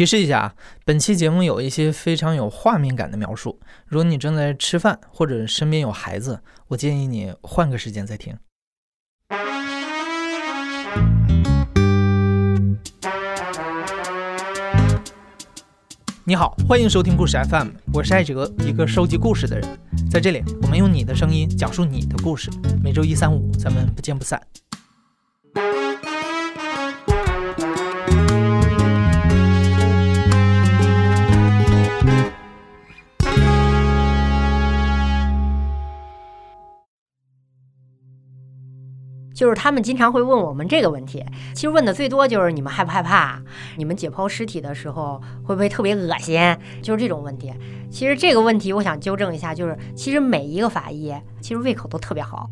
提示一下啊，本期节目有一些非常有画面感的描述。如果你正在吃饭或者身边有孩子，我建议你换个时间再听。你好，欢迎收听故事 FM，我是艾哲，一个收集故事的人。在这里，我们用你的声音讲述你的故事。每周一、三、五，咱们不见不散。就是他们经常会问我们这个问题，其实问的最多就是你们害不害怕？你们解剖尸体的时候会不会特别恶心？就是这种问题。其实这个问题我想纠正一下，就是其实每一个法医其实胃口都特别好，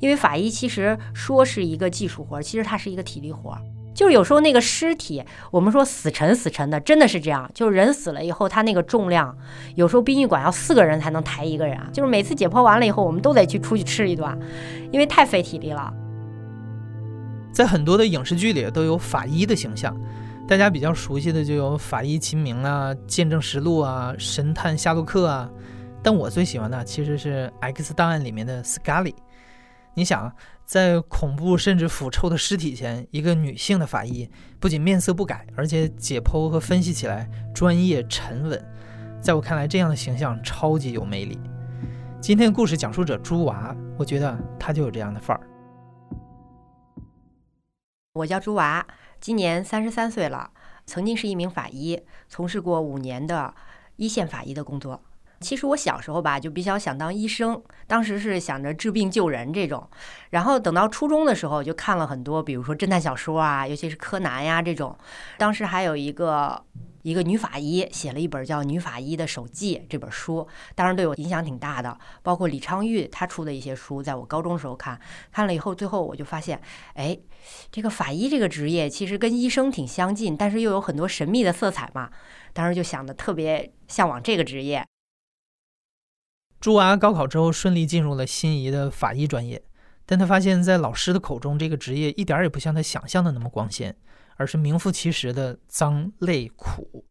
因为法医其实说是一个技术活，其实它是一个体力活。就是有时候那个尸体，我们说死沉死沉的，真的是这样。就是人死了以后，他那个重量，有时候殡仪馆要四个人才能抬一个人。就是每次解剖完了以后，我们都得去出去吃一顿，因为太费体力了。在很多的影视剧里都有法医的形象，大家比较熟悉的就有《法医秦明》啊，《见证实录》啊，《神探夏洛克》啊。但我最喜欢的其实是《X 档案》里面的 Scully。你想，在恐怖甚至腐臭的尸体前，一个女性的法医不仅面色不改，而且解剖和分析起来专业沉稳。在我看来，这样的形象超级有魅力。今天故事讲述者朱娃，我觉得她就有这样的范儿。我叫朱娃，今年三十三岁了，曾经是一名法医，从事过五年的一线法医的工作。其实我小时候吧，就比较想当医生，当时是想着治病救人这种。然后等到初中的时候，就看了很多，比如说侦探小说啊，尤其是柯南呀这种。当时还有一个一个女法医写了一本叫《女法医的手记》这本书，当时对我影响挺大的。包括李昌钰他出的一些书，在我高中时候看，看了以后，最后我就发现，哎，这个法医这个职业其实跟医生挺相近，但是又有很多神秘的色彩嘛。当时就想的特别向往这个职业。朱娃高考之后顺利进入了心仪的法医专业，但他发现，在老师的口中，这个职业一点也不像他想象的那么光鲜，而是名副其实的脏、累、苦。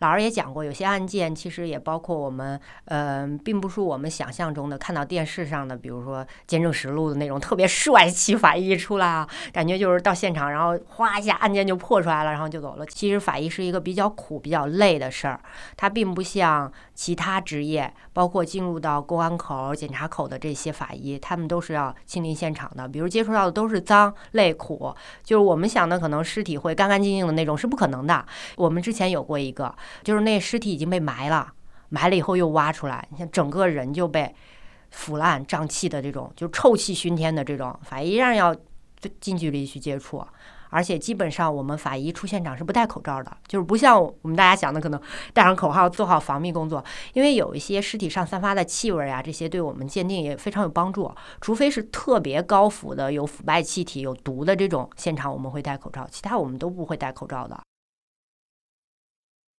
老师也讲过，有些案件其实也包括我们，嗯，并不是我们想象中的看到电视上的，比如说《监证实录》的那种特别帅气法医出来啊，感觉就是到现场，然后哗一下案件就破出来了，然后就走了。其实法医是一个比较苦、比较累的事儿，它并不像其他职业，包括进入到公安口、检查口的这些法医，他们都是要亲临现场的，比如接触到的都是脏、累、苦，就是我们想的可能尸体会干干净净的那种是不可能的。我们之前有过一个。就是那尸体已经被埋了，埋了以后又挖出来，你像整个人就被腐烂胀气的这种，就臭气熏天的这种，法医依然要近距离去接触，而且基本上我们法医出现场是不戴口罩的，就是不像我们大家想的可能 戴上口罩做好防密工作，因为有一些尸体上散发的气味啊，这些对我们鉴定也非常有帮助，除非是特别高腐的有腐败气体、有毒的这种现场，我们会戴口罩，其他我们都不会戴口罩的。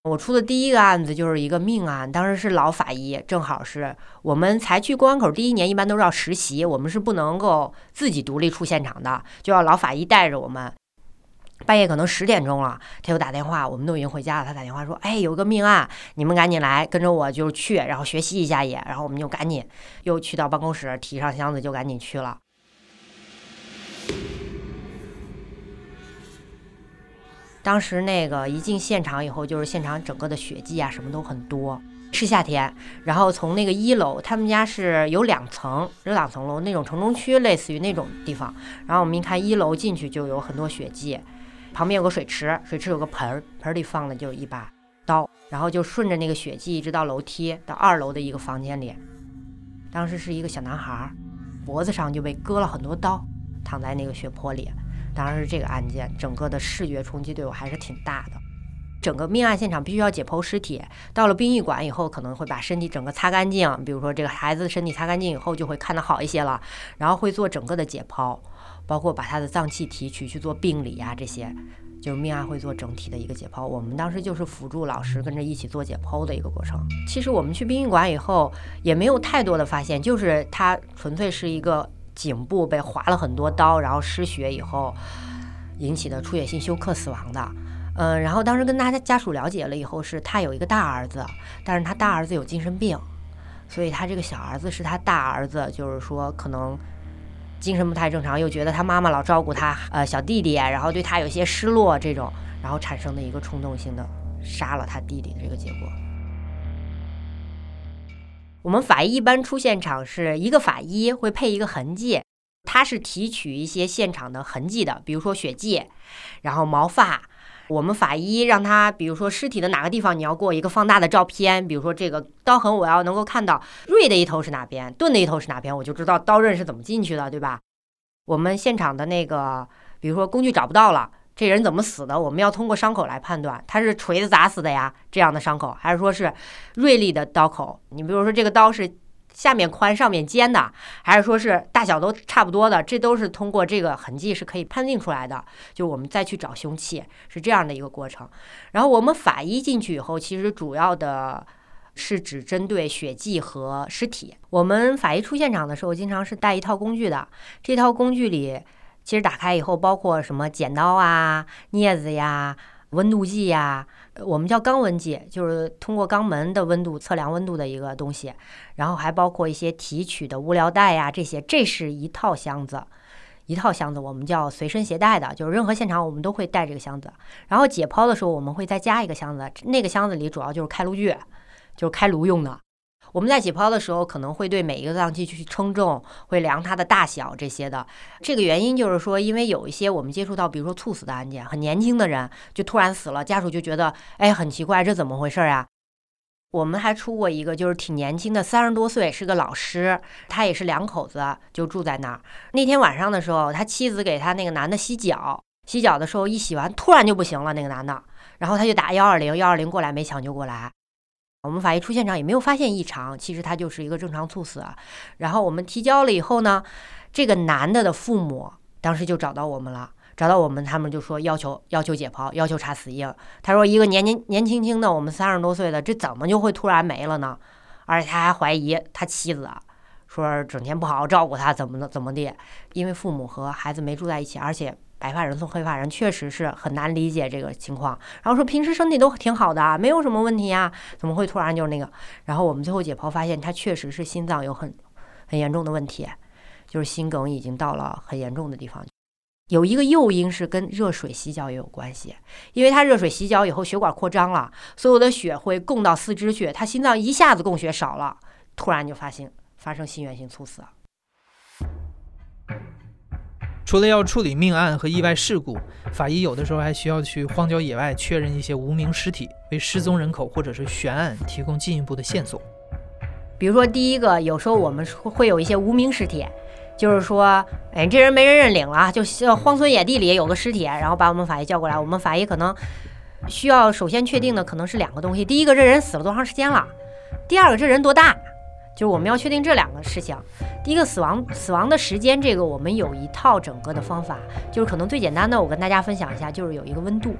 我出的第一个案子就是一个命案，当时是老法医，正好是我们才去公安口第一年，一般都是要实习，我们是不能够自己独立出现场的，就要老法医带着我们。半夜可能十点钟了，他又打电话，我们都已经回家了，他打电话说：“哎，有个命案，你们赶紧来，跟着我就去，然后学习一下也。”然后我们就赶紧又去到办公室，提上箱子就赶紧去了。当时那个一进现场以后，就是现场整个的血迹啊，什么都很多。是夏天，然后从那个一楼，他们家是有两层，有两层楼那种城中区，类似于那种地方。然后我们一看一楼进去就有很多血迹，旁边有个水池，水池有个盆，盆里放的就一把刀，然后就顺着那个血迹一直到楼梯到二楼的一个房间里。当时是一个小男孩，脖子上就被割了很多刀，躺在那个血泊里。当然是这个案件，整个的视觉冲击对我还是挺大的。整个命案现场必须要解剖尸体，到了殡仪馆以后，可能会把身体整个擦干净，比如说这个孩子的身体擦干净以后，就会看得好一些了。然后会做整个的解剖，包括把他的脏器提取去做病理呀，这些就是命案会做整体的一个解剖。我们当时就是辅助老师跟着一起做解剖的一个过程。其实我们去殡仪馆以后也没有太多的发现，就是它纯粹是一个。颈部被划了很多刀，然后失血以后引起的出血性休克死亡的，嗯，然后当时跟他家属了解了以后，是他有一个大儿子，但是他大儿子有精神病，所以他这个小儿子是他大儿子，就是说可能精神不太正常，又觉得他妈妈老照顾他，呃，小弟弟，然后对他有些失落，这种，然后产生的一个冲动性的杀了他弟弟的这个结果。我们法医一般出现场是一个法医会配一个痕迹，他是提取一些现场的痕迹的，比如说血迹，然后毛发。我们法医让他，比如说尸体的哪个地方，你要给我一个放大的照片，比如说这个刀痕，我要能够看到锐的一头是哪边，钝的一头是哪边，我就知道刀刃是怎么进去的，对吧？我们现场的那个，比如说工具找不到了，这人怎么死的？我们要通过伤口来判断，他是锤子砸死的呀，这样的伤口，还是说是锐利的刀口？你比如说这个刀是。下面宽上面尖的，还是说是大小都差不多的，这都是通过这个痕迹是可以判定出来的。就我们再去找凶器，是这样的一个过程。然后我们法医进去以后，其实主要的是只针对血迹和尸体。我们法医出现场的时候，经常是带一套工具的。这套工具里，其实打开以后，包括什么剪刀啊、镊子呀、温度计呀。我们叫肛温计，就是通过肛门的温度测量温度的一个东西，然后还包括一些提取的物料袋呀，这些，这是一套箱子，一套箱子，我们叫随身携带的，就是任何现场我们都会带这个箱子。然后解剖的时候，我们会再加一个箱子，那个箱子里主要就是开颅具，就是开颅用的。我们在解剖的时候，可能会对每一个脏器去称重，会量它的大小这些的。这个原因就是说，因为有一些我们接触到，比如说猝死的案件，很年轻的人就突然死了，家属就觉得，哎，很奇怪，这怎么回事啊？我们还出过一个，就是挺年轻的，三十多岁，是个老师，他也是两口子，就住在那儿。那天晚上的时候，他妻子给他那个男的洗脚，洗脚的时候一洗完，突然就不行了，那个男的，然后他就打幺二零，幺二零过来没抢救过来。我们法医出现场也没有发现异常，其实他就是一个正常猝死。然后我们提交了以后呢，这个男的的父母当时就找到我们了，找到我们，他们就说要求要求解剖，要求查死因。他说一个年年年轻轻的，我们三十多岁的，这怎么就会突然没了呢？而且他还怀疑他妻子，说整天不好好照顾他，怎么的怎么的？因为父母和孩子没住在一起，而且。白发人送黑发人，确实是很难理解这个情况。然后说平时身体都挺好的，没有什么问题呀，怎么会突然就是那个？然后我们最后解剖发现，他确实是心脏有很很严重的问题，就是心梗已经到了很严重的地方。有一个诱因是跟热水洗脚也有关系，因为他热水洗脚以后血管扩张了，所有的血会供到四肢去，他心脏一下子供血少了，突然就发现发生心源性猝死。除了要处理命案和意外事故，法医有的时候还需要去荒郊野外确认一些无名尸体，为失踪人口或者是悬案提供进一步的线索。比如说，第一个，有时候我们会有一些无名尸体，就是说，哎，这人没人认领了，就荒村野地里有个尸体，然后把我们法医叫过来，我们法医可能需要首先确定的可能是两个东西：第一个，这人死了多长时间了；第二个，这人多大。就是我们要确定这两个事情。第一个死亡死亡的时间，这个我们有一套整个的方法，就是可能最简单的，我跟大家分享一下，就是有一个温度。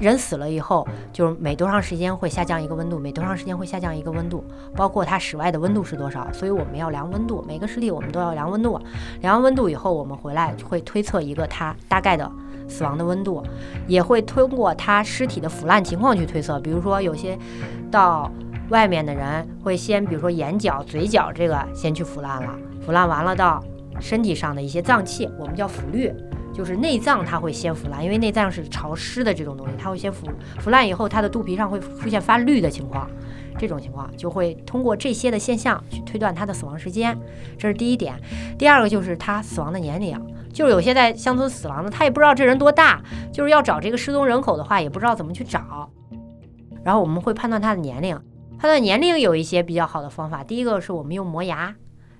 人死了以后，就是每多长时间会下降一个温度，每多长时间会下降一个温度，包括它室外的温度是多少。所以我们要量温度，每个尸体我们都要量温度。量完温度以后，我们回来会推测一个它大概的死亡的温度，也会通过它尸体的腐烂情况去推测。比如说有些到。外面的人会先，比如说眼角、嘴角这个先去腐烂了，腐烂完了到身体上的一些脏器，我们叫腐绿，就是内脏它会先腐烂，因为内脏是潮湿的这种东西，它会先腐腐烂以后，它的肚皮上会出现发绿的情况，这种情况就会通过这些的现象去推断它的死亡时间，这是第一点。第二个就是他死亡的年龄，就是有些在乡村死亡的，他也不知道这人多大，就是要找这个失踪人口的话，也不知道怎么去找，然后我们会判断他的年龄。它的年龄有一些比较好的方法，第一个是我们用磨牙，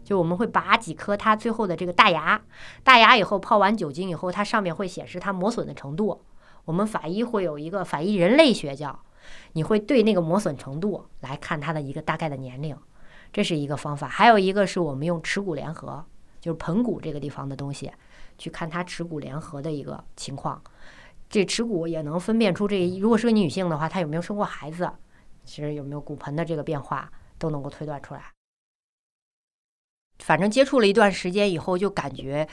就我们会拔几颗它最后的这个大牙，大牙以后泡完酒精以后，它上面会显示它磨损的程度。我们法医会有一个法医人类学叫，你会对那个磨损程度来看它的一个大概的年龄，这是一个方法。还有一个是我们用耻骨联合，就是盆骨这个地方的东西，去看它耻骨联合的一个情况。这耻骨也能分辨出这如果是个女性的话，她有没有生过孩子。其实有没有骨盆的这个变化都能够推断出来。反正接触了一段时间以后，就感觉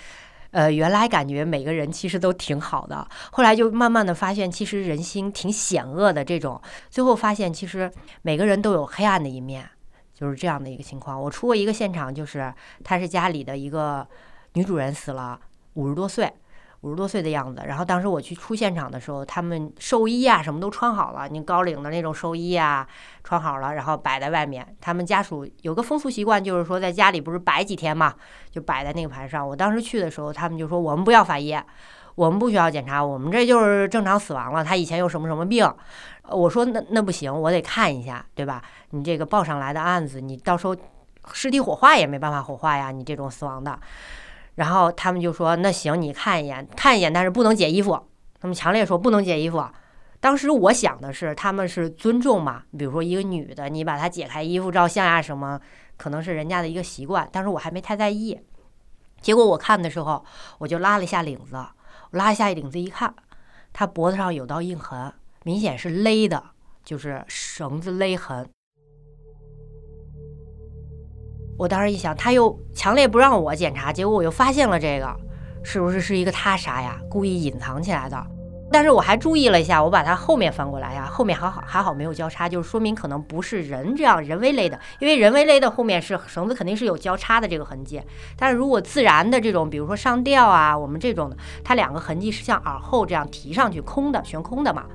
呃，原来感觉每个人其实都挺好的，后来就慢慢的发现，其实人心挺险恶的这种。最后发现，其实每个人都有黑暗的一面，就是这样的一个情况。我出过一个现场，就是他是家里的一个女主人死了，五十多岁。五十多岁的样子，然后当时我去出现场的时候，他们寿衣啊什么都穿好了，你高领的那种寿衣啊穿好了，然后摆在外面。他们家属有个风俗习惯，就是说在家里不是摆几天嘛，就摆在那个盘上。我当时去的时候，他们就说我们不要法医，我们不需要检查，我们这就是正常死亡了。他以前有什么什么病？我说那那不行，我得看一下，对吧？你这个报上来的案子，你到时候尸体火化也没办法火化呀，你这种死亡的。然后他们就说：“那行，你看一眼，看一眼，但是不能解衣服。”他们强烈说不能解衣服。当时我想的是，他们是尊重嘛，比如说一个女的，你把她解开衣服照相呀什么，可能是人家的一个习惯。当时我还没太在意。结果我看的时候，我就拉了一下领子，我拉一下领子一看，她脖子上有道印痕，明显是勒的，就是绳子勒痕。我当时一想，他又强烈不让我检查，结果我又发现了这个，是不是是一个他杀呀？故意隐藏起来的。但是我还注意了一下，我把它后面翻过来呀，后面还好还好没有交叉，就是说明可能不是人这样人为勒的，因为人为勒的后面是绳子肯定是有交叉的这个痕迹。但是如果自然的这种，比如说上吊啊，我们这种的，它两个痕迹是像耳后这样提上去空的悬空的嘛。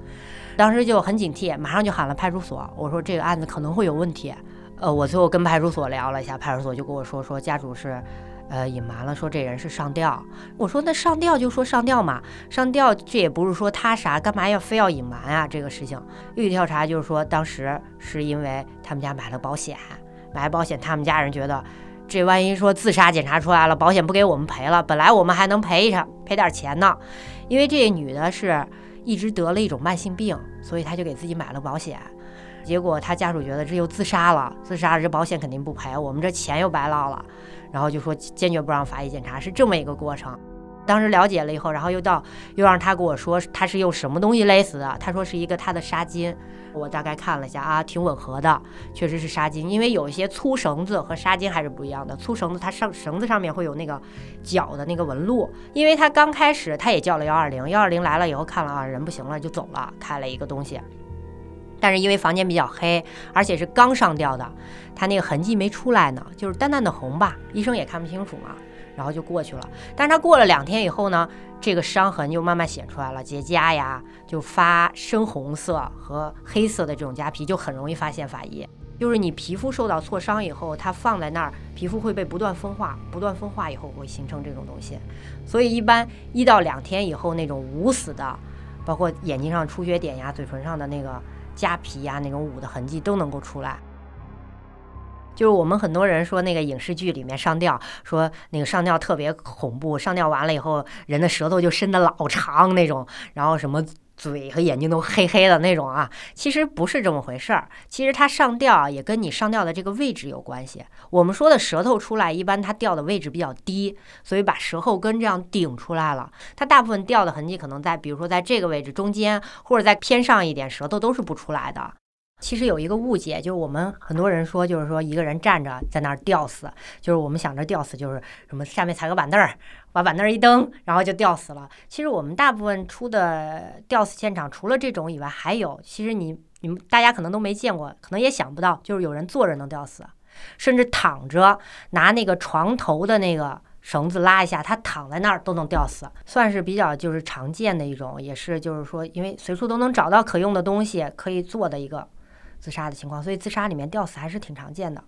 当时就很警惕，马上就喊了派出所，我说这个案子可能会有问题。呃，我最后跟派出所聊了一下，派出所就跟我说，说家属是，呃，隐瞒了，说这人是上吊。我说那上吊就说上吊嘛，上吊这也不是说他啥，干嘛要非要隐瞒啊？这个事情，律师调查就是说，当时是因为他们家买了保险，买了保险，他们家人觉得，这万一说自杀检查出来了，保险不给我们赔了，本来我们还能赔一场赔点钱呢，因为这女的是一直得了一种慢性病，所以她就给自己买了保险。结果他家属觉得这又自杀了，自杀了这保险肯定不赔，我们这钱又白捞了，然后就说坚决不让法医检查，是这么一个过程。当时了解了以后，然后又到又让他跟我说他是用什么东西勒死的，他说是一个他的纱巾，我大概看了一下啊，挺吻合的，确实是纱巾，因为有一些粗绳子和纱巾还是不一样的，粗绳子它上绳子上面会有那个脚的那个纹路，因为他刚开始他也叫了幺二零，幺二零来了以后看了啊人不行了就走了，开了一个东西。但是因为房间比较黑，而且是刚上吊的，他那个痕迹没出来呢，就是淡淡的红吧，医生也看不清楚嘛，然后就过去了。但是他过了两天以后呢，这个伤痕就慢慢显出来了，结痂呀，就发深红色和黑色的这种痂皮，就很容易发现法医。就是你皮肤受到挫伤以后，它放在那儿，皮肤会被不断风化，不断风化以后会形成这种东西。所以一般一到两天以后，那种捂死的，包括眼睛上出血点呀，嘴唇上的那个。痂皮呀，那种捂的痕迹都能够出来。就是我们很多人说那个影视剧里面上吊，说那个上吊特别恐怖，上吊完了以后人的舌头就伸得老长那种，然后什么。嘴和眼睛都黑黑的那种啊，其实不是这么回事儿。其实它上吊也跟你上吊的这个位置有关系。我们说的舌头出来，一般它掉的位置比较低，所以把舌后根这样顶出来了。它大部分掉的痕迹可能在，比如说在这个位置中间，或者在偏上一点，舌头都是不出来的。其实有一个误解，就是我们很多人说，就是说一个人站着在那儿吊死，就是我们想着吊死就是什么下面踩个板凳儿，把往那儿一蹬，然后就吊死了。其实我们大部分出的吊死现场，除了这种以外，还有，其实你你们大家可能都没见过，可能也想不到，就是有人坐着能吊死，甚至躺着拿那个床头的那个绳子拉一下，他躺在那儿都能吊死，算是比较就是常见的一种，也是就是说，因为随处都能找到可用的东西可以做的一个。自杀的情况，所以自杀里面吊死还是挺常见的。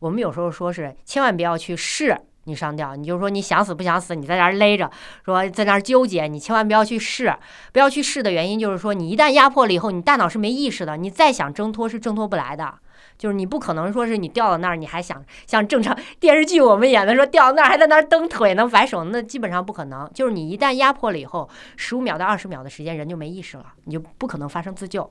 我们有时候说是千万不要去试你上吊，你就说你想死不想死，你在那儿勒着，说在那儿纠结，你千万不要去试。不要去试的原因就是说，你一旦压迫了以后，你大脑是没意识的，你再想挣脱是挣脱不来的。就是你不可能说是你掉到那儿，你还想像正常电视剧我们演的说掉到那儿还在那儿蹬腿能摆手，那基本上不可能。就是你一旦压迫了以后，十五秒到二十秒的时间人就没意识了，你就不可能发生自救。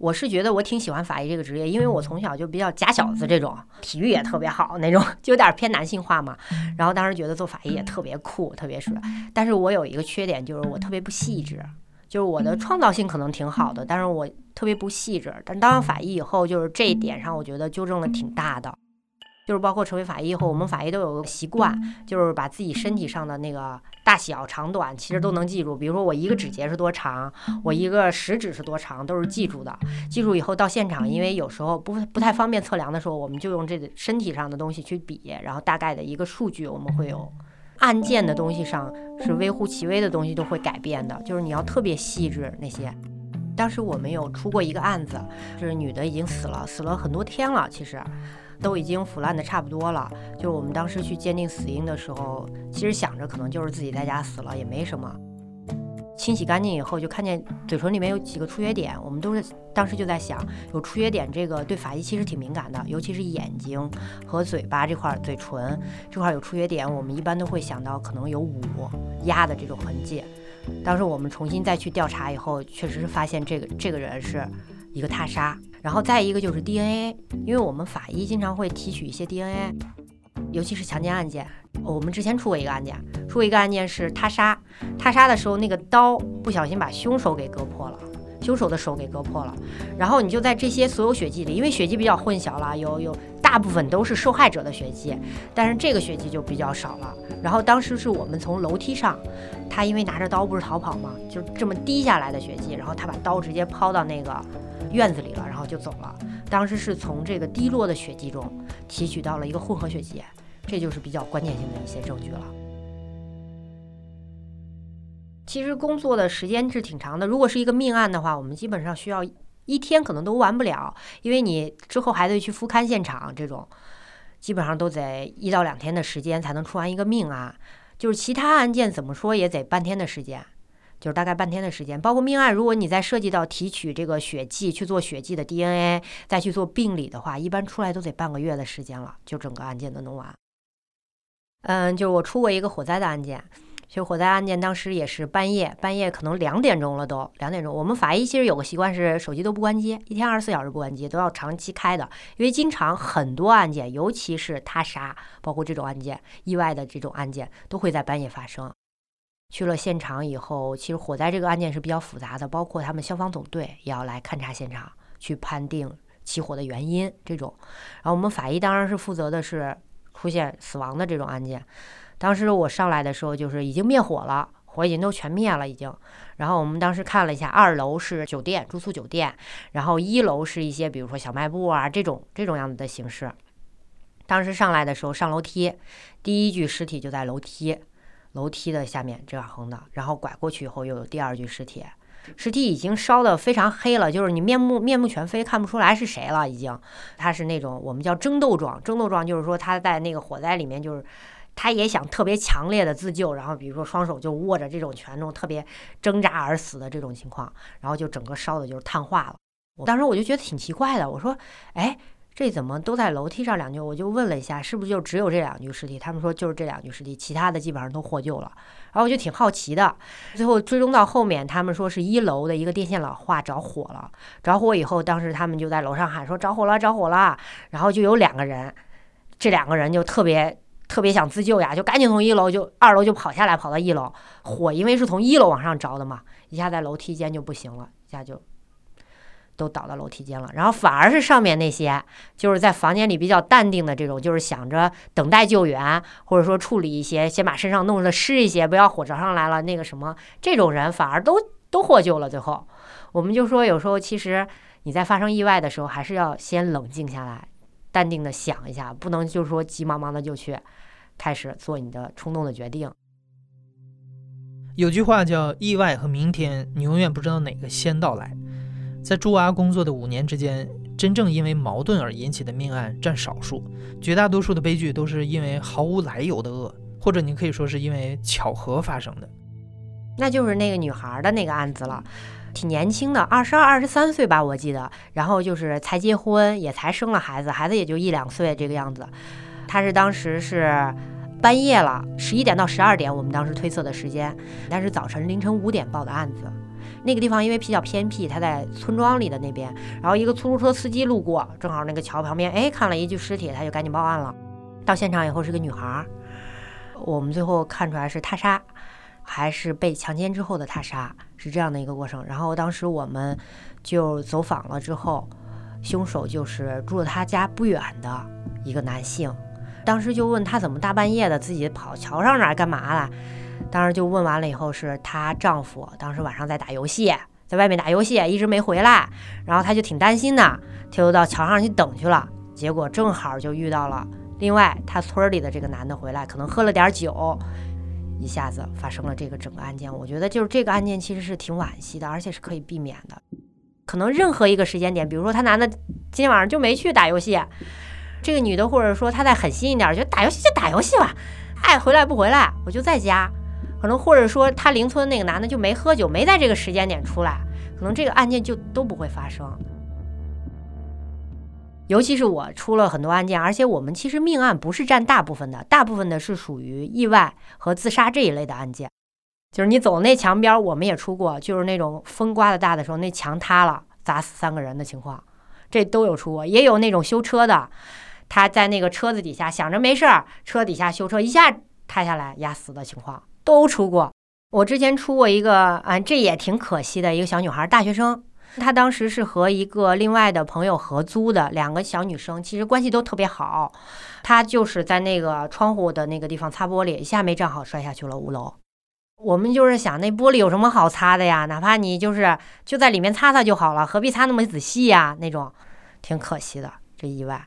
我是觉得我挺喜欢法医这个职业，因为我从小就比较假小子这种，体育也特别好那种，就有点偏男性化嘛。然后当时觉得做法医也特别酷，特别帅。但是我有一个缺点，就是我特别不细致，就是我的创造性可能挺好的，但是我特别不细致。但当上法医以后，就是这一点上，我觉得纠正了挺大的。就是包括成为法医以后，我们法医都有个习惯，就是把自己身体上的那个大小、长短，其实都能记住。比如说我一个指节是多长，我一个食指是多长，都是记住的。记住以后到现场，因为有时候不不太方便测量的时候，我们就用这个身体上的东西去比，然后大概的一个数据我们会有。案件的东西上是微乎其微的东西都会改变的，就是你要特别细致那些。当时我们有出过一个案子，就是女的已经死了，死了很多天了，其实都已经腐烂的差不多了。就是我们当时去鉴定死因的时候，其实想着可能就是自己在家死了，也没什么。清洗干净以后，就看见嘴唇里面有几个出血点，我们都是当时就在想，有出血点这个对法医其实挺敏感的，尤其是眼睛和嘴巴这块，嘴唇这块有出血点，我们一般都会想到可能有捂压的这种痕迹。当时我们重新再去调查以后，确实是发现这个这个人是一个他杀，然后再一个就是 DNA，因为我们法医经常会提取一些 DNA。尤其是强奸案件，我们之前出过一个案件，出过一个案件是他杀，他杀的时候那个刀不小心把凶手给割破了，凶手的手给割破了，然后你就在这些所有血迹里，因为血迹比较混淆了，有有大部分都是受害者的血迹，但是这个血迹就比较少了。然后当时是我们从楼梯上，他因为拿着刀不是逃跑吗？就这么滴下来的血迹，然后他把刀直接抛到那个院子里了，然后就走了。当时是从这个滴落的血迹中提取到了一个混合血迹，这就是比较关键性的一些证据了。其实工作的时间是挺长的，如果是一个命案的话，我们基本上需要一天可能都完不了，因为你之后还得去复勘现场，这种基本上都得一到两天的时间才能出完一个命案。就是其他案件怎么说也得半天的时间。就是大概半天的时间，包括命案，如果你再涉及到提取这个血迹去做血迹的 DNA，再去做病理的话，一般出来都得半个月的时间了，就整个案件都弄完。嗯，就是我出过一个火灾的案件，就火灾案件当时也是半夜，半夜可能两点钟了都，两点钟。我们法医其实有个习惯是手机都不关机，一天二十四小时不关机，都要长期开的，因为经常很多案件，尤其是他杀，包括这种案件、意外的这种案件，都会在半夜发生。去了现场以后，其实火灾这个案件是比较复杂的，包括他们消防总队也要来勘察现场，去判定起火的原因。这种，然后我们法医当然是负责的是出现死亡的这种案件。当时我上来的时候，就是已经灭火了，火已经都全灭了，已经。然后我们当时看了一下，二楼是酒店住宿酒店，然后一楼是一些比如说小卖部啊这种这种样子的形式。当时上来的时候上楼梯，第一具尸体就在楼梯。楼梯的下面这样横的，然后拐过去以后又有第二具尸体，尸体已经烧得非常黑了，就是你面目面目全非，看不出来是谁了。已经，他是那种我们叫争斗状，争斗状就是说他在那个火灾里面，就是他也想特别强烈的自救，然后比如说双手就握着这种拳头，特别挣扎而死的这种情况，然后就整个烧的就是碳化了。我当时我就觉得挺奇怪的，我说，哎。这怎么都在楼梯上两具？我就问了一下，是不是就只有这两具尸体？他们说就是这两具尸体，其他的基本上都获救了。然后我就挺好奇的，最后追踪到后面，他们说是一楼的一个电线老化着火了。着火以后，当时他们就在楼上喊说着火了，着火了。然后就有两个人，这两个人就特别特别想自救呀，就赶紧从一楼就二楼就跑下来，跑到一楼。火因为是从一楼往上着的嘛，一下在楼梯间就不行了，一下就。都倒到楼梯间了，然后反而是上面那些，就是在房间里比较淡定的这种，就是想着等待救援，或者说处理一些，先把身上弄得湿一些，不要火着上来了那个什么，这种人反而都都获救了。最后，我们就说，有时候其实你在发生意外的时候，还是要先冷静下来，淡定的想一下，不能就是说急忙忙的就去开始做你的冲动的决定。有句话叫“意外和明天，你永远不知道哪个先到来”。在驻阿工作的五年之间，真正因为矛盾而引起的命案占少数，绝大多数的悲剧都是因为毫无来由的恶，或者你可以说是因为巧合发生的。那就是那个女孩的那个案子了，挺年轻的，二十二、二十三岁吧，我记得。然后就是才结婚，也才生了孩子，孩子也就一两岁这个样子。她是当时是半夜了，十一点到十二点，我们当时推测的时间，但是早晨凌晨五点报的案子。那个地方因为比较偏僻，他在村庄里的那边，然后一个出租车司机路过，正好那个桥旁边，哎，看了一具尸体，他就赶紧报案了。到现场以后是个女孩，我们最后看出来是他杀，还是被强奸之后的他杀，是这样的一个过程。然后当时我们就走访了之后，凶手就是住他家不远的一个男性。当时就问他怎么大半夜的自己跑桥上那儿干嘛了？当时就问完了以后，是她丈夫当时晚上在打游戏，在外面打游戏，一直没回来。然后她就挺担心的，她就到桥上去等去了。结果正好就遇到了另外她村里的这个男的回来，可能喝了点酒，一下子发生了这个整个案件。我觉得就是这个案件其实是挺惋惜的，而且是可以避免的。可能任何一个时间点，比如说他男的今天晚上就没去打游戏，这个女的或者说他再狠心一点，就打游戏就打游戏吧，爱回来不回来我就在家。可能或者说他邻村那个男的就没喝酒，没在这个时间点出来，可能这个案件就都不会发生。尤其是我出了很多案件，而且我们其实命案不是占大部分的，大部分的是属于意外和自杀这一类的案件。就是你走那墙边，我们也出过，就是那种风刮的大的时候，那墙塌了砸死三个人的情况，这都有出过。也有那种修车的，他在那个车子底下想着没事儿，车底下修车一下塌下来压死的情况。都出过，我之前出过一个啊，这也挺可惜的。一个小女孩，大学生，她当时是和一个另外的朋友合租的，两个小女生，其实关系都特别好。她就是在那个窗户的那个地方擦玻璃，一下没站好，摔下去了五楼。我们就是想，那玻璃有什么好擦的呀？哪怕你就是就在里面擦擦就好了，何必擦那么仔细呀？那种挺可惜的，这意外。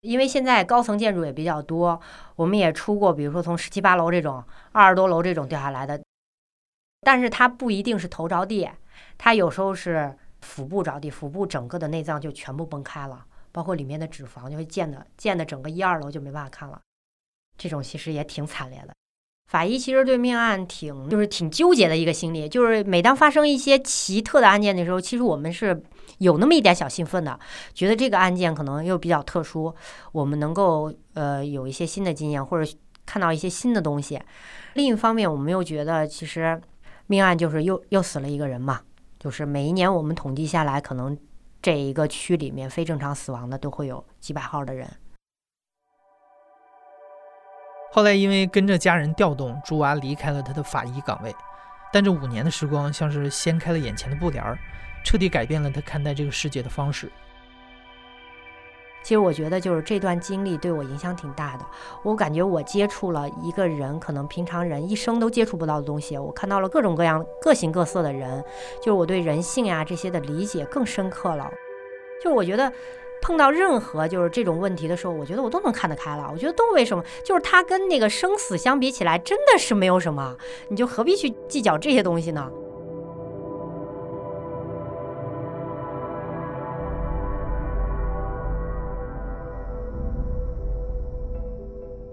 因为现在高层建筑也比较多，我们也出过，比如说从十七八楼这种二十多楼这种掉下来的，但是它不一定是头着地，它有时候是腹部着地，腹部整个的内脏就全部崩开了，包括里面的脂肪就会溅的溅的整个一二楼就没办法看了，这种其实也挺惨烈的。法医其实对命案挺就是挺纠结的一个心理，就是每当发生一些奇特的案件的时候，其实我们是有那么一点小兴奋的，觉得这个案件可能又比较特殊，我们能够呃有一些新的经验或者看到一些新的东西。另一方面，我们又觉得其实命案就是又又死了一个人嘛，就是每一年我们统计下来，可能这一个区里面非正常死亡的都会有几百号的人。后来因为跟着家人调动，朱娃离开了他的法医岗位，但这五年的时光像是掀开了眼前的布帘儿，彻底改变了他看待这个世界的方式。其实我觉得就是这段经历对我影响挺大的，我感觉我接触了一个人可能平常人一生都接触不到的东西，我看到了各种各样、各形各色的人，就是我对人性呀这些的理解更深刻了，就是我觉得。碰到任何就是这种问题的时候，我觉得我都能看得开了。我觉得都为什么？就是他跟那个生死相比起来，真的是没有什么，你就何必去计较这些东西呢？